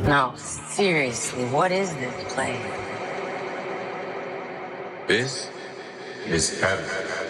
No, seriously, what is this place? This is heaven.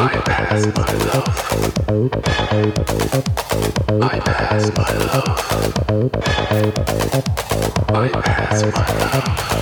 I pass my love.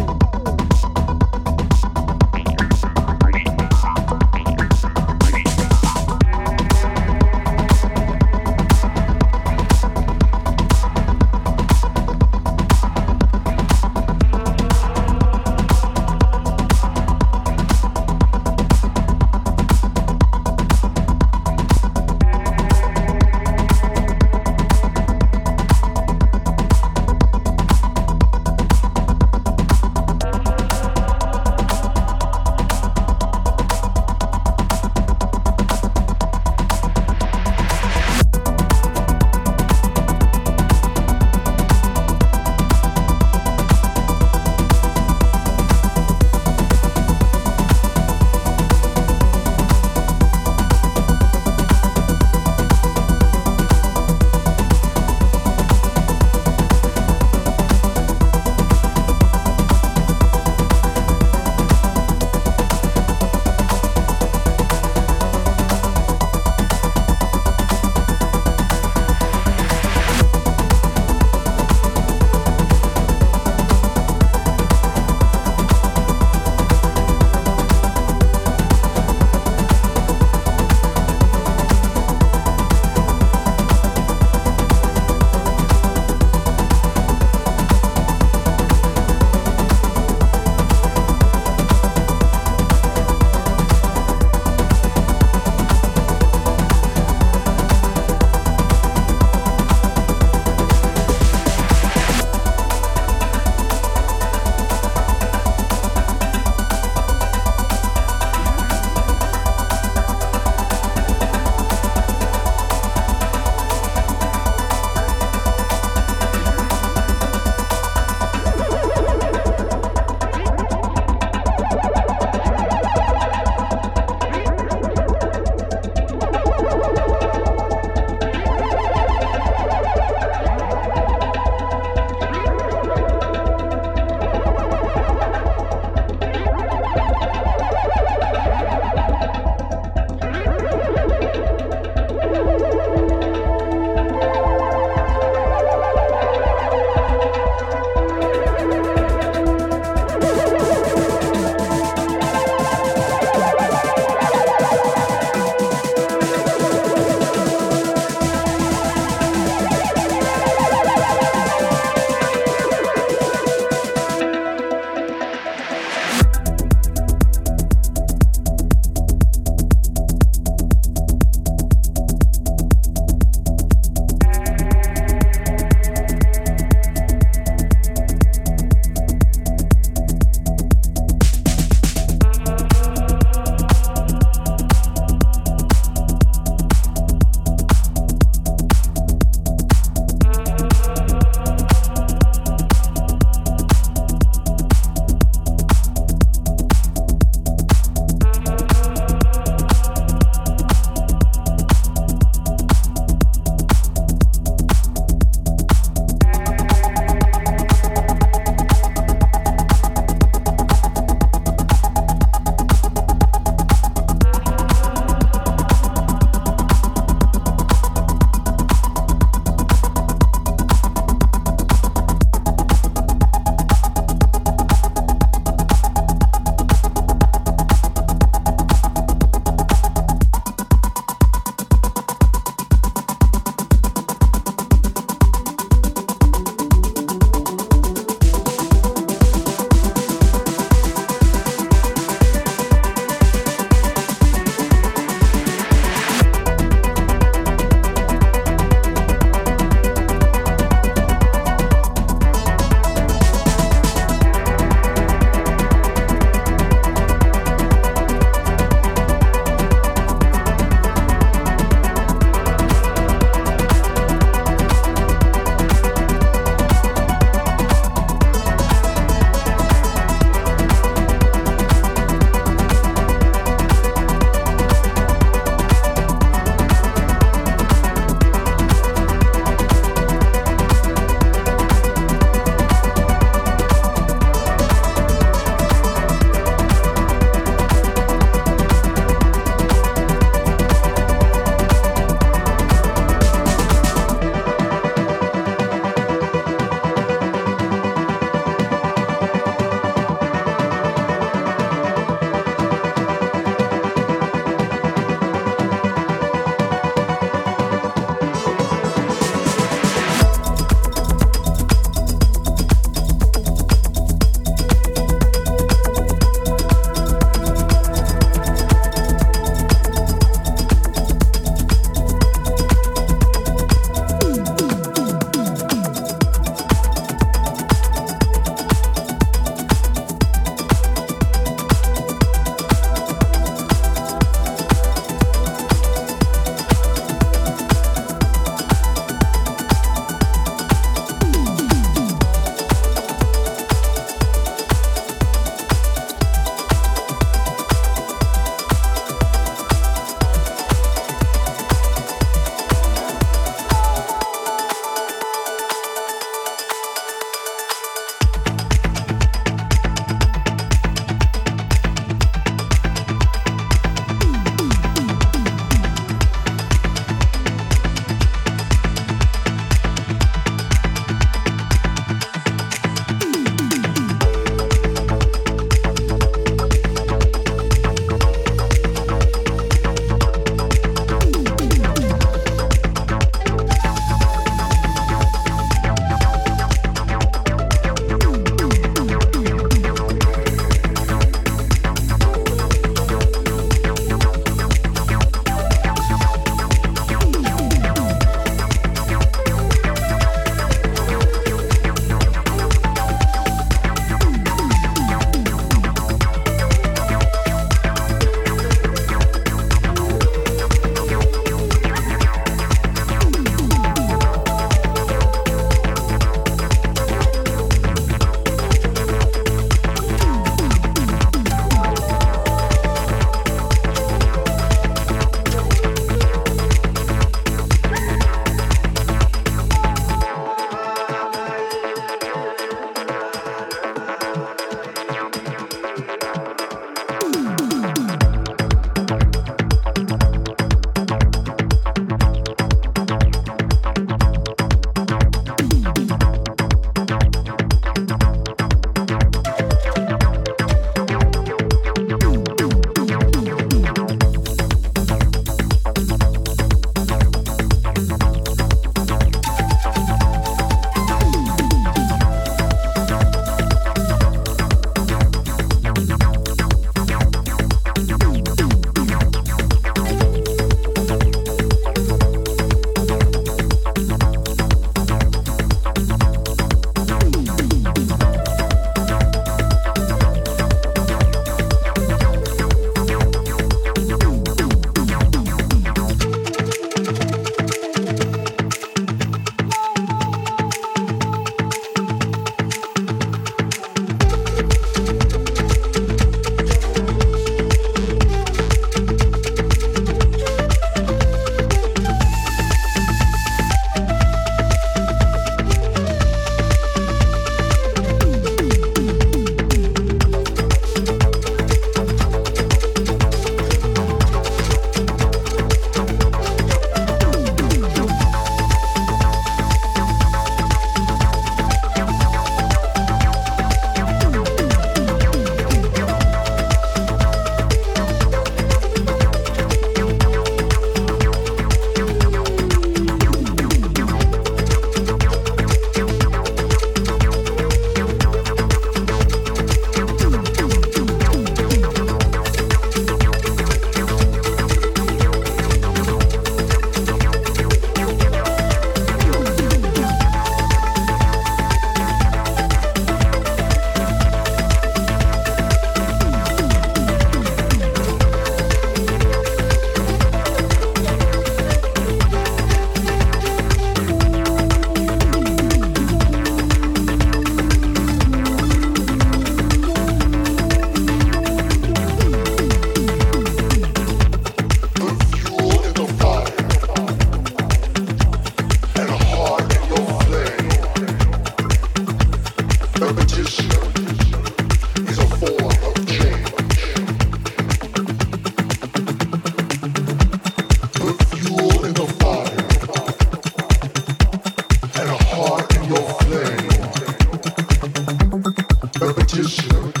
repetition